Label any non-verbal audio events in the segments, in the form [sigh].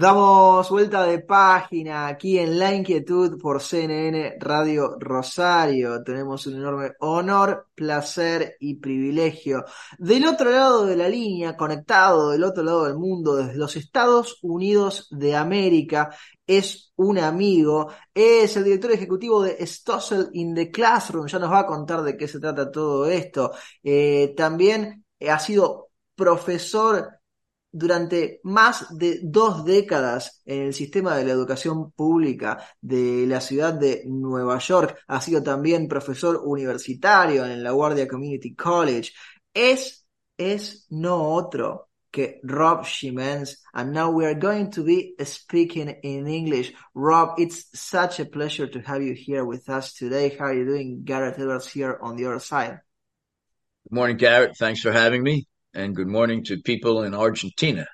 Damos vuelta de página aquí en La Inquietud por CNN Radio Rosario. Tenemos un enorme honor, placer y privilegio. Del otro lado de la línea, conectado del otro lado del mundo, desde los Estados Unidos de América, es un amigo, es el director ejecutivo de Stossel in the Classroom. Ya nos va a contar de qué se trata todo esto. Eh, también ha sido profesor durante más de dos décadas en el sistema de la educación pública de la ciudad de Nueva York. Ha sido también profesor universitario en la Guardia Community College. Es, es no otro que Rob Shimens. And now we are going to be speaking in English. Rob, it's such a pleasure to have you here with us today. How are you doing? Garrett Edwards here on the other side. Good morning, Garrett. Thanks for having me and good morning to people in Argentina.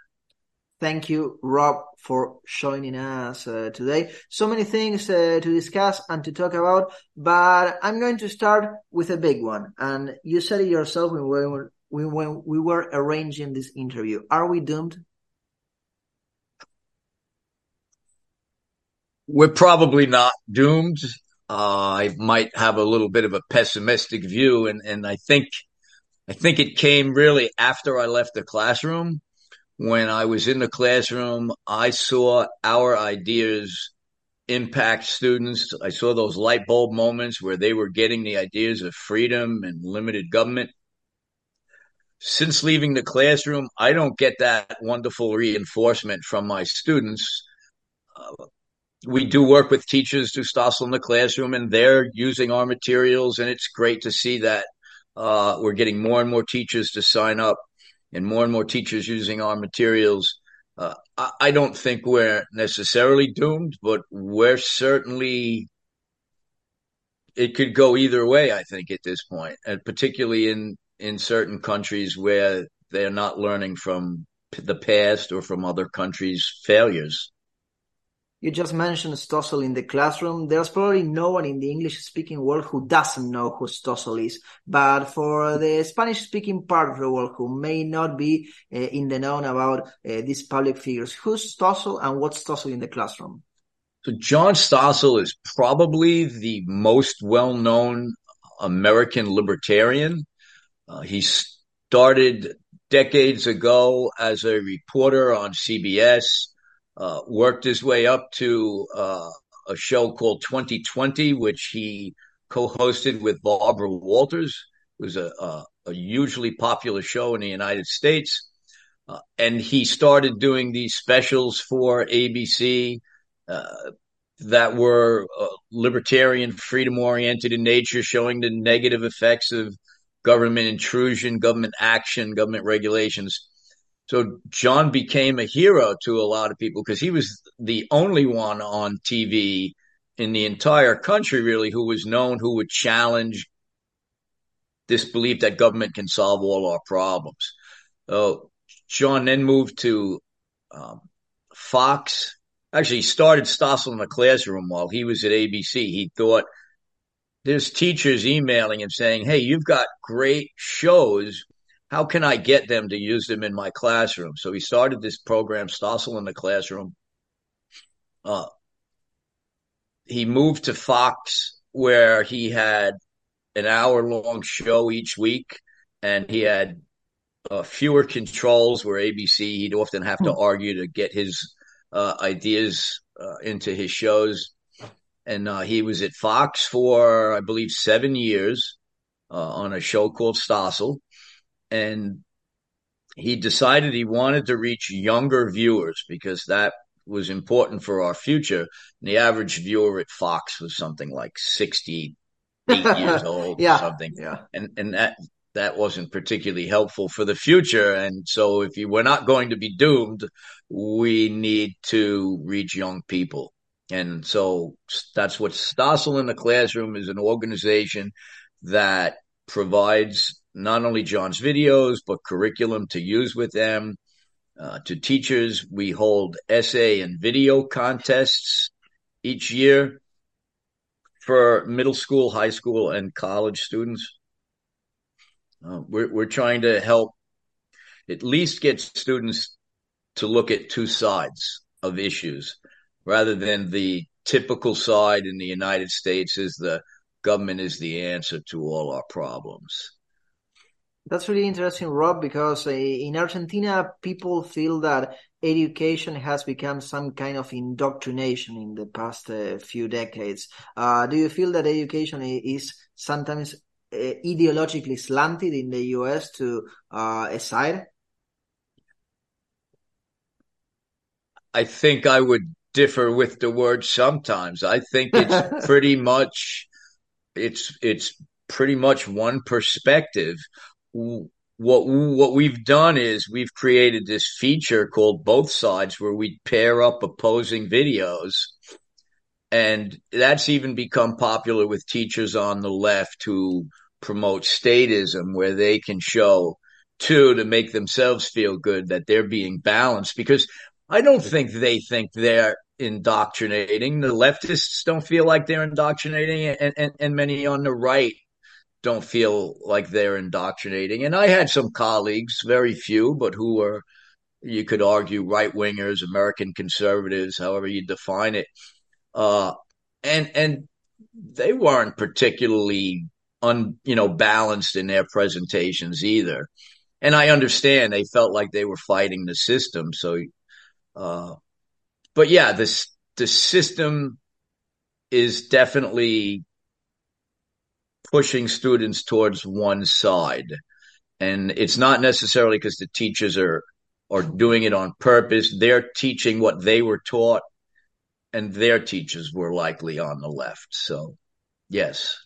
Thank you, Rob, for joining us uh, today. So many things uh, to discuss and to talk about, but I'm going to start with a big one. And you said it yourself when we were, when we were arranging this interview. Are we doomed? We're probably not doomed. Uh, I might have a little bit of a pessimistic view, and, and I think – I think it came really after I left the classroom. When I was in the classroom, I saw our ideas impact students. I saw those light bulb moments where they were getting the ideas of freedom and limited government. Since leaving the classroom, I don't get that wonderful reinforcement from my students. Uh, we do work with teachers to Stossel in the classroom and they're using our materials and it's great to see that uh, we're getting more and more teachers to sign up and more and more teachers using our materials. Uh, I, I, don't think we're necessarily doomed, but we're certainly, it could go either way, I think, at this point, and particularly in, in certain countries where they're not learning from the past or from other countries' failures. You just mentioned Stossel in the classroom. There's probably no one in the English speaking world who doesn't know who Stossel is. But for the Spanish speaking part of the world who may not be uh, in the know about uh, these public figures, who's Stossel and what's Stossel in the classroom? So John Stossel is probably the most well-known American libertarian. Uh, he started decades ago as a reporter on CBS uh, worked his way up to uh, a show called 2020, which he co-hosted with Barbara Walters. It was a, a, a hugely popular show in the United States. Uh, and he started doing these specials for ABC uh, that were uh, libertarian, freedom oriented in nature, showing the negative effects of government intrusion, government action, government regulations. So John became a hero to a lot of people because he was the only one on TV in the entire country, really, who was known who would challenge this belief that government can solve all our problems. So John then moved to um, Fox. Actually, he started Stossel in the classroom while he was at ABC. He thought there's teachers emailing him saying, Hey, you've got great shows how can I get them to use them in my classroom? So he started this program, Stossel in the classroom. Uh, he moved to Fox where he had an hour long show each week and he had uh, fewer controls where ABC, he'd often have to hmm. argue to get his uh, ideas uh, into his shows. And uh, he was at Fox for, I believe, seven years uh, on a show called Stossel and he decided he wanted to reach younger viewers because that was important for our future. And the average viewer at Fox was something like 68 [laughs] years old yeah. or something. Yeah. And, and that, that wasn't particularly helpful for the future. And so if you were not going to be doomed, we need to reach young people. And so that's what Stossel in the Classroom is an organization that provides not only John's videos, but curriculum to use with them. Uh, to teachers, we hold essay and video contests each year for middle school, high school, and college students. Uh, we're, we're trying to help at least get students to look at two sides of issues rather than the typical side in the United States is the government is the answer to all our problems. That's really interesting, Rob, because uh, in Argentina, people feel that education has become some kind of indoctrination in the past uh, few decades. Uh, do you feel that education is sometimes uh, ideologically slanted in the US to uh, a side? I think I would differ with the word sometimes. I think it's [laughs] pretty much it's it's pretty much one perspective. What what we've done is we've created this feature called both sides where we pair up opposing videos and that's even become popular with teachers on the left who promote statism where they can show two to make themselves feel good that they're being balanced because I don't think they think they're indoctrinating. The leftists don't feel like they're indoctrinating, and, and, and many on the right don't feel like they're indoctrinating. And I had some colleagues, very few, but who were, you could argue, right wingers, American conservatives, however you define it. Uh, and and they weren't particularly un, you know, balanced in their presentations either. And I understand they felt like they were fighting the system. So, uh, but yeah, this the system is definitely pushing students towards one side, and it's not necessarily because the teachers are are doing it on purpose. They're teaching what they were taught, and their teachers were likely on the left. So, yes.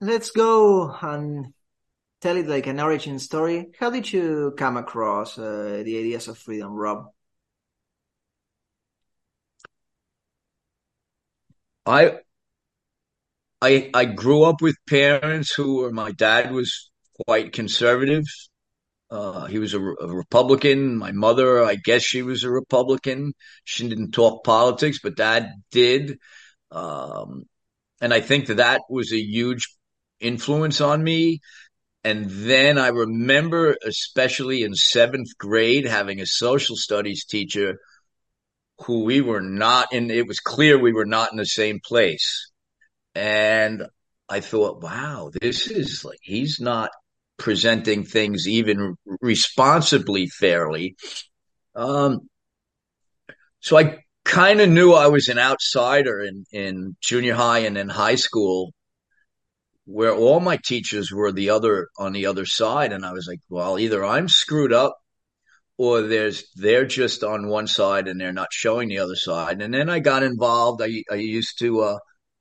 Let's go and tell it like an origin story. How did you come across uh, the ideas of freedom, Rob? I I I grew up with parents who were my dad was quite conservative. Uh, he was a, a, Republican. My mother, I guess she was a Republican. She didn't talk politics, but dad did. Um, and I think that that was a huge influence on me. And then I remember, especially in seventh grade, having a social studies teacher who we were not in. It was clear we were not in the same place. And I thought, wow, this is like, he's not presenting things even responsibly fairly. Um, so I kind of knew I was an outsider in, in junior high and in high school where all my teachers were the other on the other side. And I was like, well, either I'm screwed up or there's they're just on one side and they're not showing the other side. And then I got involved. I I used to uh,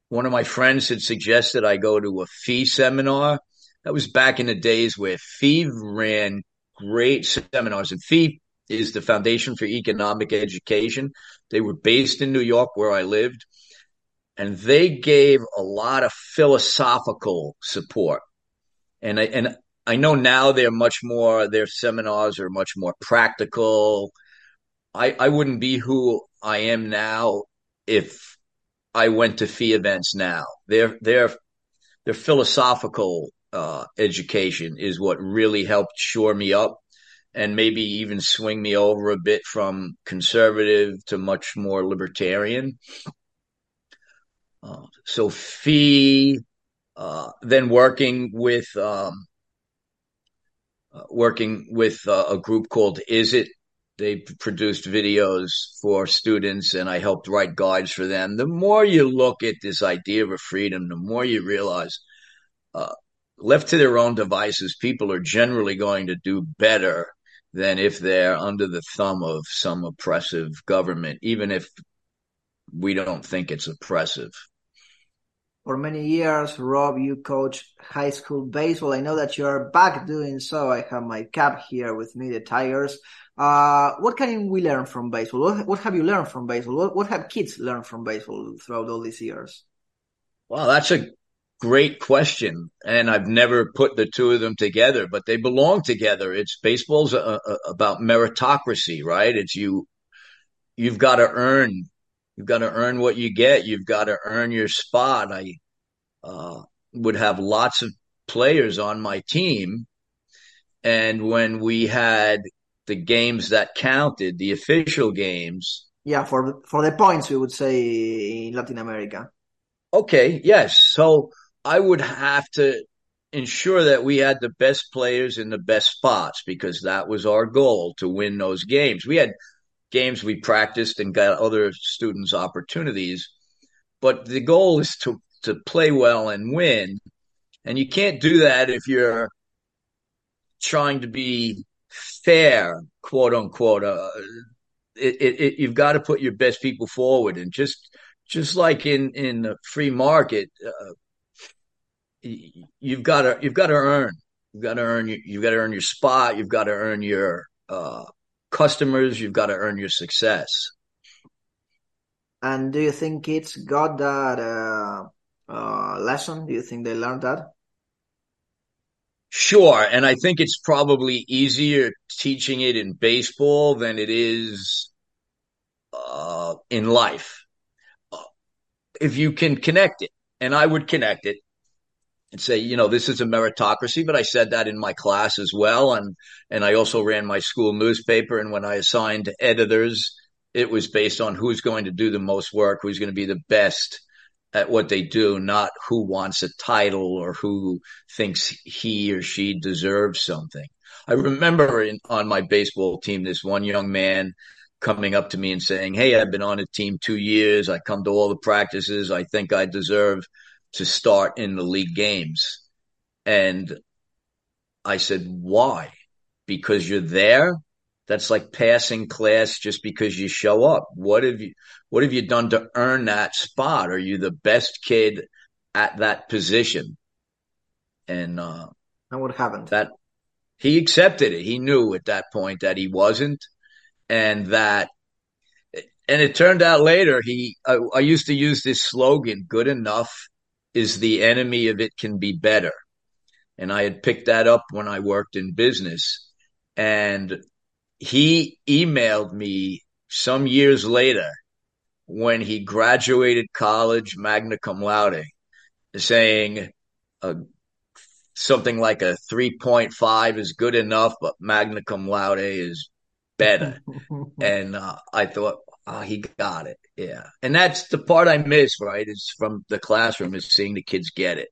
one of my friends had suggested I go to a FEE seminar. That was back in the days where FEE ran great seminars, and FEE is the Foundation for Economic Education. They were based in New York, where I lived, and they gave a lot of philosophical support. And I and I know now they're much more, their seminars are much more practical. I, I wouldn't be who I am now if I went to FEE events now. Their, their, their philosophical, uh, education is what really helped shore me up and maybe even swing me over a bit from conservative to much more libertarian. Uh, so FEE, uh, then working with, um, working with uh, a group called Is It. They produced videos for students and I helped write guides for them. The more you look at this idea of freedom, the more you realize, uh, left to their own devices, people are generally going to do better than if they're under the thumb of some oppressive government, even if we don't think it's oppressive for many years. Rob, you coach high school baseball. I know that you're back doing so. I have my cap here with me, the Tigers. Uh, what can we learn from baseball? What, what have you learned from baseball? What, what have kids learned from baseball throughout all these years? Well, that's a great question, and I've never put the two of them together, but they belong together. It's baseball's a, a, about meritocracy, right? It's you. You've got to earn. You've got to earn what you get. You've got to earn your spot. I uh, would have lots of players on my team, and when we had the games that counted, the official games. Yeah, for for the points, we would say in Latin America. Okay, yes. So I would have to ensure that we had the best players in the best spots because that was our goal to win those games. We had games we practiced and got other students opportunities, but the goal is to to play well and win. And you can't do that if you're trying to be fair, quote unquote. Uh, it, it, it, you've got to put your best people forward, and just just like in in the free market, uh, you've got to you've got to earn. You've got to earn. You've got to earn your spot. You've got to earn your uh, customers. You've got to earn your success. And do you think kids got that uh, uh, lesson? Do you think they learned that? Sure, and I think it's probably easier teaching it in baseball than it is uh, in life. If you can connect it, and I would connect it, and say, you know, this is a meritocracy. But I said that in my class as well, and and I also ran my school newspaper. And when I assigned editors, it was based on who's going to do the most work, who's going to be the best at what they do, not who wants a title or who thinks he or she deserves something. I remember in, on my baseball team, this one young man coming up to me and saying, Hey, I've been on a team two years. I come to all the practices. I think I deserve to start in the league games. And I said, why? Because you're there? That's like passing class just because you show up. What have you, what have you done to earn that spot? Are you the best kid at that position? And, uh, and what happened? That he accepted it. He knew at that point that he wasn't and that and it turned out later he I, I, used to use this slogan good enough is the enemy of it can be better. And I had picked that up when I worked in business. And he emailed me some years later when he graduated college magna cum laude saying uh, something like a 3.5 is good enough, but magna cum laude is better. [laughs] and uh, I thought, oh, he got it. Yeah. And that's the part I miss, right? Is from the classroom is seeing the kids get it.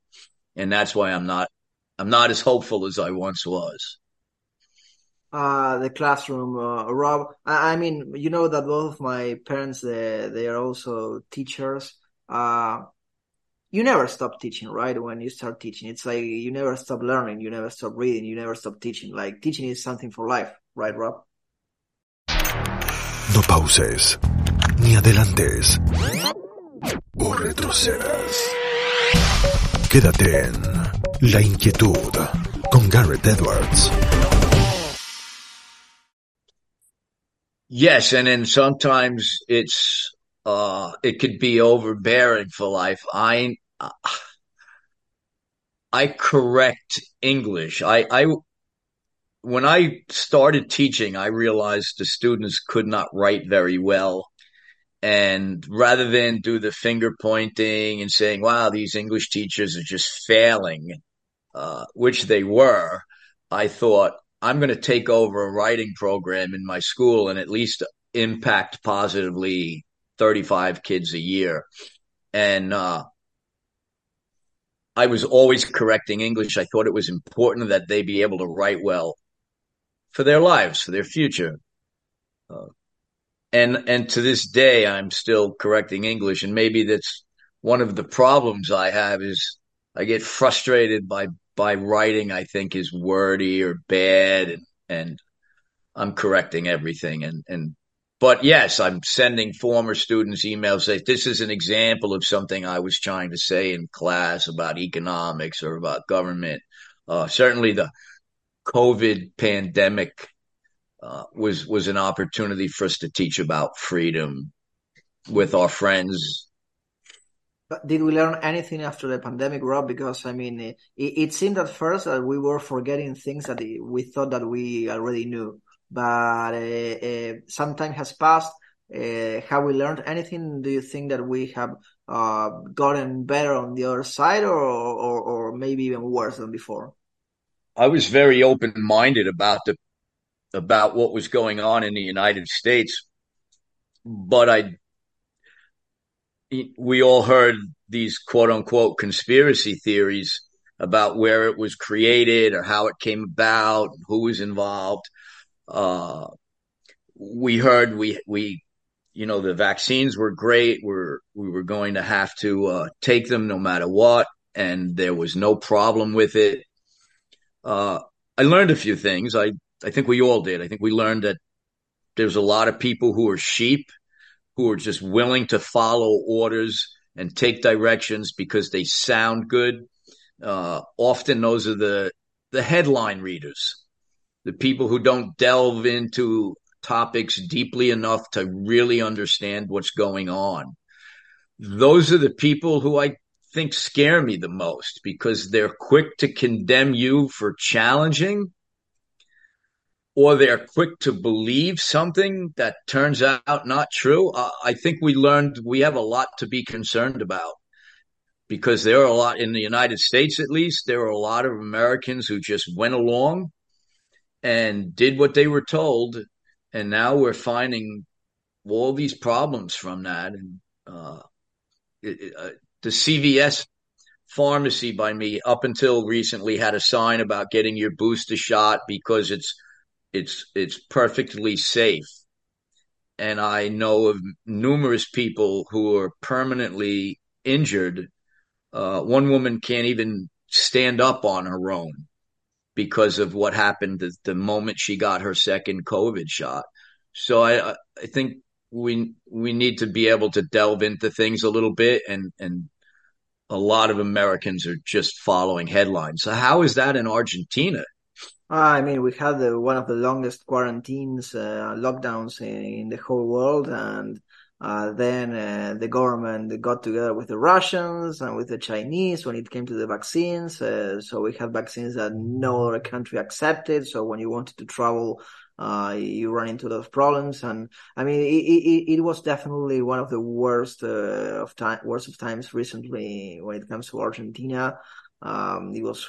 And that's why I'm not I'm not as hopeful as I once was. Uh the classroom, uh, Rob. I, I mean, you know that both of my parents they they are also teachers. Uh you never stop teaching, right? When you start teaching, it's like you never stop learning, you never stop reading, you never stop teaching. Like teaching is something for life, right, Rob? No pauses, ni adelantes, o retrocedas. Quédate en La Inquietud con Garret Edwards. Yes, and then sometimes it's uh it could be overbearing for life. I I correct English. I I when I started teaching, I realized the students could not write very well. And rather than do the finger pointing and saying, wow, these English teachers are just failing, uh, which they were, I thought, I'm going to take over a writing program in my school and at least impact positively 35 kids a year. And, uh, I was always correcting English. I thought it was important that they be able to write well for their lives, for their future. Uh, and and to this day, I'm still correcting English, and maybe that's one of the problems I have is I get frustrated by by writing I think is wordy or bad, and, and I'm correcting everything. And and but yes, I'm sending former students emails say this is an example of something I was trying to say in class about economics or about government. Uh, certainly the COVID pandemic uh, was was an opportunity for us to teach about freedom with our friends Did we learn anything after the pandemic, Rob? Because I mean, it, it seemed at first that we were forgetting things that we thought that we already knew, but uh, uh, some time has passed. Uh, have we learned anything? Do you think that we have uh, gotten better on the other side, or, or, or maybe even worse than before? I was very open minded about the about what was going on in the United States, but I we all heard these quote unquote conspiracy theories about where it was created or how it came about, who was involved. Uh, we heard we we you know the vaccines were great. We're we were going to have to uh, take them no matter what, and there was no problem with it. Uh, I learned a few things. I I think we all did. I think we learned that there's a lot of people who are sheep who are just willing to follow orders and take directions because they sound good. Uh, often those are the the headline readers, the people who don't delve into topics deeply enough to really understand what's going on. Those are the people who I think scare me the most because they're quick to condemn you for challenging or they're quick to believe something that turns out not true. I think we learned we have a lot to be concerned about because there are a lot in the United States, at least, there are a lot of Americans who just went along and did what they were told. And now we're finding all these problems from that. And uh, it, uh, the CVS pharmacy by me up until recently had a sign about getting your booster shot because it's it's it's perfectly safe. And I know of numerous people who are permanently injured. Uh, one woman can't even stand up on her own because of what happened the, the moment she got her second COVID shot. So I, I think we we need to be able to delve into things a little bit and and a lot of Americans are just following headlines. So how is that in Argentina? I mean, we had the, one of the longest quarantines, uh, lockdowns in, in, the whole world, and uh, then uh, the government got together with the Russians and with the Chinese when it came to the vaccines. Uh, so we had vaccines that no other country accepted. So when you wanted to travel, uh, you run into those problems. And I mean, it, it, it was definitely one of the worst uh, of time, worst of times recently when it comes to Argentina. Um, it was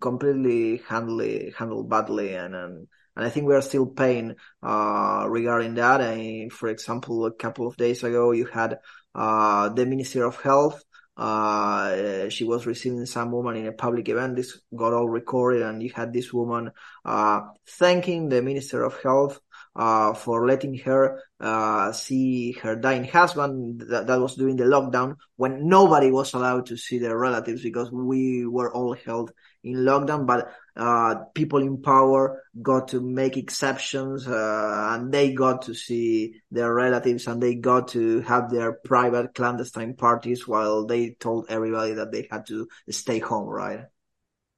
completely handled handled badly and, and and I think we are still paying uh, regarding that. And for example, a couple of days ago, you had uh, the Minister of Health. Uh, she was receiving some woman in a public event. This got all recorded, and you had this woman uh, thanking the Minister of Health uh, for letting her uh, see her dying husband. That, that was during the lockdown when nobody was allowed to see their relatives because we were all held in lockdown. But uh, people in power got to make exceptions, uh, and they got to see their relatives, and they got to have their private clandestine parties while they told everybody that they had to stay home. Right?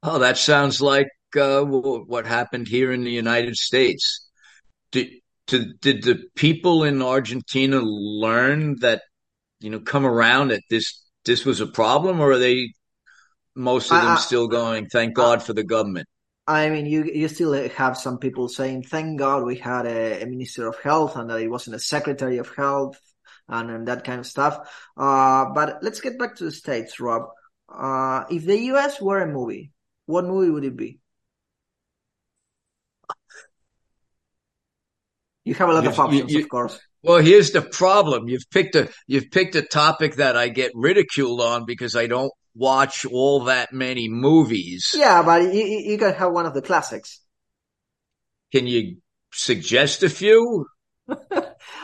Oh, that sounds like uh, what happened here in the United States did, did, did the people in Argentina learn that, you know, come around that this, this was a problem or are they, most of them uh, still going, thank God uh, for the government? I mean, you you still have some people saying, "Thank God we had a, a, minister of health and that it wasn't a secretary of health and, and that kind of stuff." Uh, but let's get back to the states, Rob. Uh, if the U.S. were a movie, what movie would it be? You have a lot you, of options, you, of course. Well, here's the problem. You've picked a you've picked a topic that I get ridiculed on because I don't watch all that many movies. Yeah, but you, you can have one of the classics. Can you suggest a few? [laughs] I,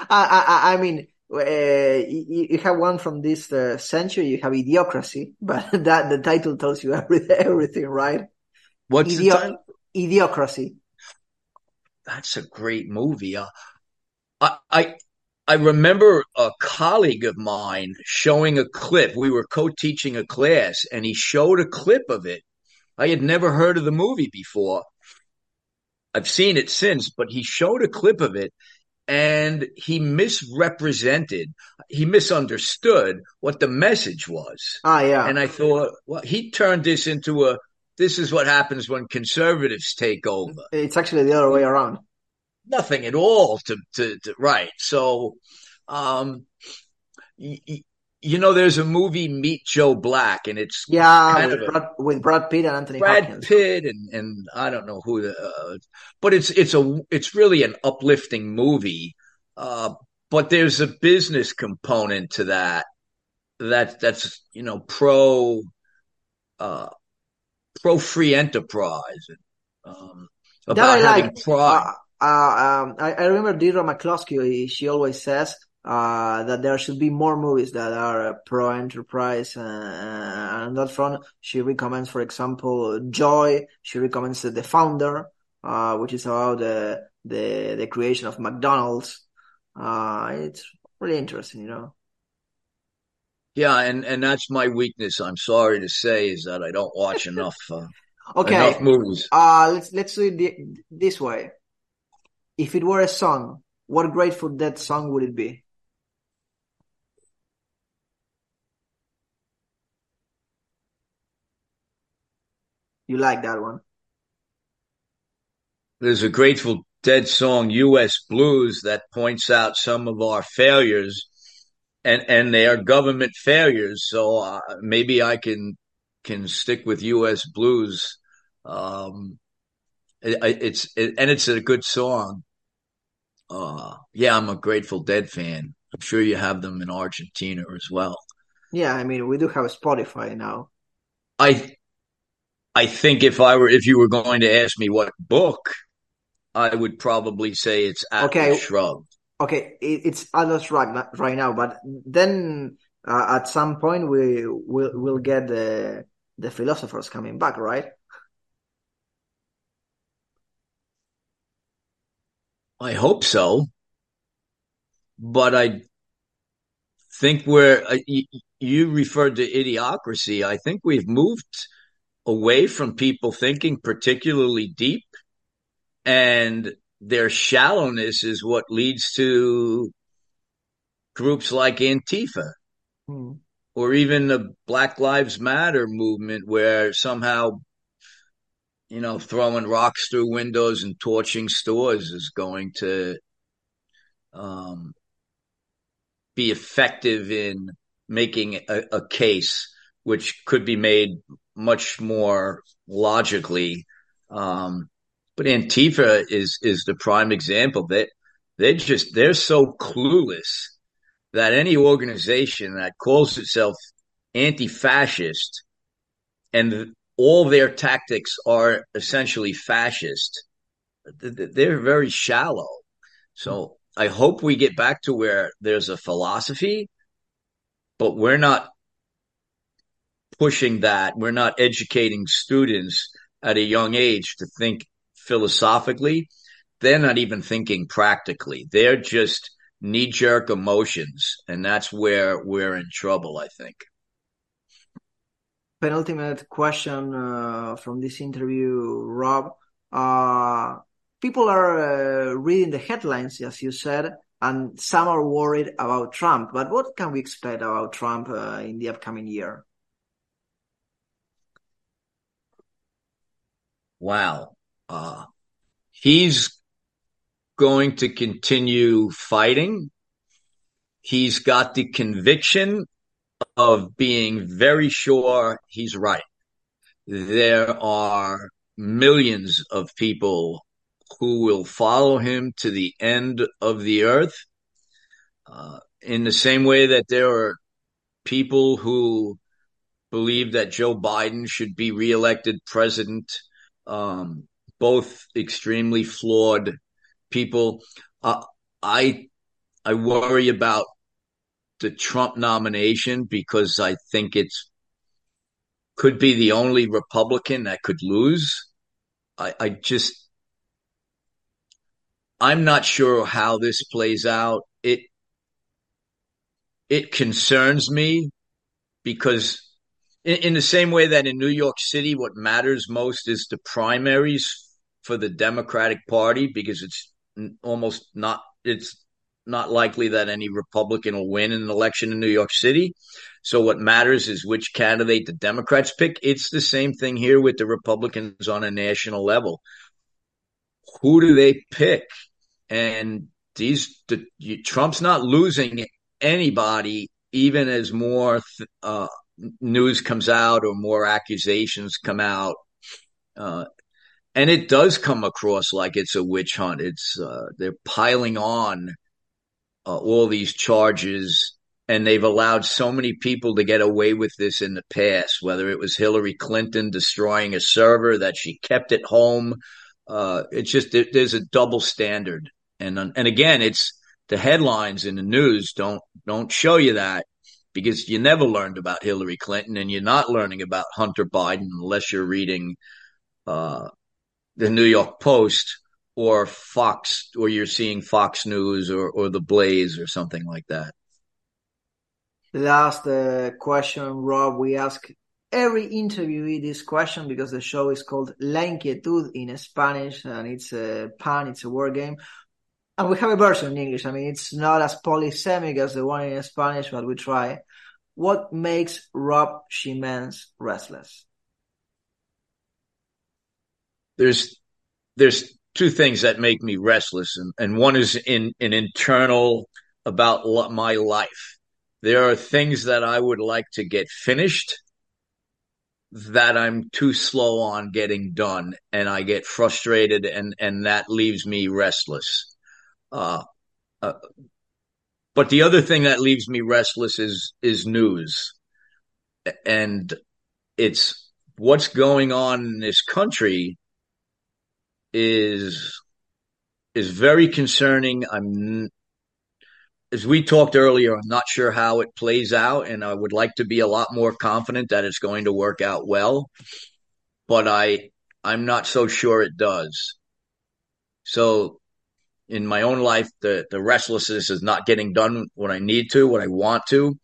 I, I mean, uh, you, you, have one from this uh, century. You have Idiocracy, [laughs] but that the title tells you everything, [laughs] everything right? What's Idio- the title? Idiocracy that's a great movie. Uh, I, I, I remember a colleague of mine showing a clip. We were co-teaching a class and he showed a clip of it. I had never heard of the movie before. I've seen it since, but he showed a clip of it and he misrepresented, he misunderstood what the message was. Ah, yeah. And I thought, well, he turned this into a, this is what happens when conservatives take over. It's actually the other way around. Nothing at all to, to, to right. So, um, y- y- you know, there's a movie Meet Joe Black, and it's Yeah, with a- Brad, with Brad Pitt and Anthony Brad Hopkins. Pitt and and I don't know who the, uh, but it's it's a it's really an uplifting movie. Uh, but there's a business component to that that that's you know pro uh pro free enterprise um, That about I having pride. Uh, uh, um, I, I remember Deirdre McCloskey. She always says uh, that there should be more movies that are uh, pro enterprise. Uh, and on that front, she recommends, for example, Joy. She recommends The Founder, uh, which is about the the the creation of McDonald's. Uh, it's really interesting, you know. yeah, and and that's my weakness. I'm sorry to say is that I don't watch [laughs] enough uh, Okay, enough movies. uh, let's let's do it this way. If it were a song, what Grateful Dead song would it be? You like that one? there's a Grateful Dead song, U.S. Blues, that points out some of our failures, and and they are government failures. So uh, maybe I can can stick with U.S. Blues. Um, it, it's it, and it's a good song. Uh, yeah, I'm a Grateful Dead fan. I'm sure you have them in Argentina as well. Yeah, I mean, we do have Spotify now. I I think if I were if you were going to ask me what book, I would probably say it's Atlas Okay. Shrugged. Okay, it, it's Atlas right, right now, but then uh, at some point we will we'll get the the philosophers coming back, right? I hope so, but I think we're uh, you, you referred to idiocracy. I think we've moved away from people thinking particularly deep, and their shallowness is what leads to groups like Antifa Hmm. or even the Black Lives Matter movement, where somehow, you know, throwing rocks through windows and torching stores is going to um, be effective in making a, a case which could be made much more logically. Um, but Antifa is is the prime example that they just they're so clueless that any organization that calls itself anti-fascist and all their tactics are essentially fascist, they're very shallow. So I hope we get back to where there's a philosophy, but we're not pushing that. We're not educating students at a young age to think philosophically. They're not even thinking practically. They're just knee jerk emotions. And that's where we're in trouble, I think. Penultimate question uh, from this interview, Rob. Uh, people are uh, reading the headlines, as you said, and some are worried about Trump. But what can we expect about Trump uh, in the upcoming year? Wow. Uh, he's going to continue fighting. He's got the conviction of being very sure he's right. There are millions of people who will follow him to the end of the earth. Uh, in the same way that there are people who believe that Joe Biden should be reelected president, um, both extremely flawed people. Uh, I I worry about the Trump nomination because I think it's could be the only Republican that could lose. I, I just I'm not sure how this plays out. It it concerns me because in, in the same way that in New York City, what matters most is the primaries for the Democratic Party because it's almost not. It's not likely that any Republican will win an election in New York City. So what matters is which candidate the Democrats pick. It's the same thing here with the Republicans on a national level. Who do they pick? And these the, Trump's not losing anybody, even as more uh, news comes out or more accusations come out. Uh, and it does come across like it's a witch hunt. It's uh, they're piling on uh, all these charges, and they've allowed so many people to get away with this in the past. Whether it was Hillary Clinton destroying a server that she kept at home, uh, it's just there's a double standard, and and again, it's the headlines in the news don't don't show you that because you never learned about Hillary Clinton, and you're not learning about Hunter Biden unless you're reading uh, the New York Post or Fox, or you're seeing Fox News or, or The Blaze or something like that. Last uh, question, Rob. We ask every interviewee this question because the show is called La Inquietud in Spanish and it's a pun, it's a word game. And we have a version in English. I mean, it's not as polysemic as the one in Spanish, but we try. What makes Rob Schimenz restless? There's, there's two things that make me restless, and, and one is in an internal about my life. There are things that I would like to get finished that I'm too slow on getting done, and I get frustrated, and and that leaves me restless. Uh, uh, but the other thing that leaves me restless is is news, and it's what's going on in this country is is very concerning. I'm as we talked earlier, I'm not sure how it plays out, and I would like to be a lot more confident that it's going to work out well. But I I'm not so sure it does. So in my own life, the the restlessness is not getting done what I need to, what I want to.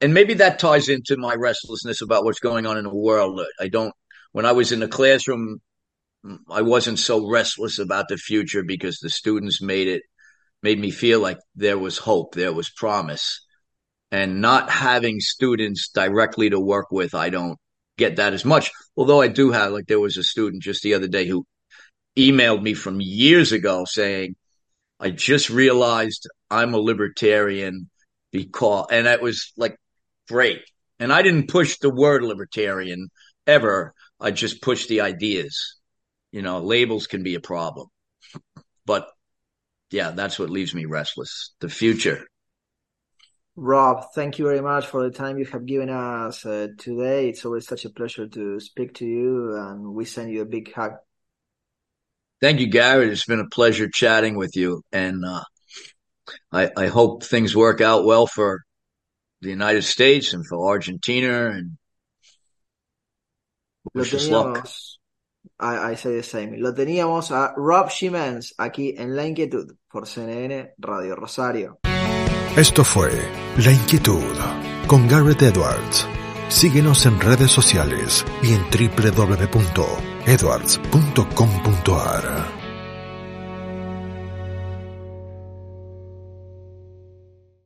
And maybe that ties into my restlessness about what's going on in the world. I don't when I was in the classroom I wasn't so restless about the future because the students made it made me feel like there was hope, there was promise. And not having students directly to work with, I don't get that as much. Although I do have, like, there was a student just the other day who emailed me from years ago saying, I just realized I'm a libertarian because, and that was like great. And I didn't push the word libertarian ever. I just pushed the ideas you know, labels can be a problem. But yeah, that's what leaves me restless. The future. Rob, thank you very much for the time you have given us uh, today. It's always such a pleasure to speak to you, and we send you a big hug. Thank you, Garret. It's been a pleasure chatting with you, and uh, I, I hope things work out well for the United States and for Argentina, and wish us luck. I say the same. Lo teníamos a Rob Ximenez aquí en La Inquietud por CNN Radio Rosario. Esto fue La Inquietud con Garrett Edwards. Síguenos en redes sociales y en www.edwards.com.ar.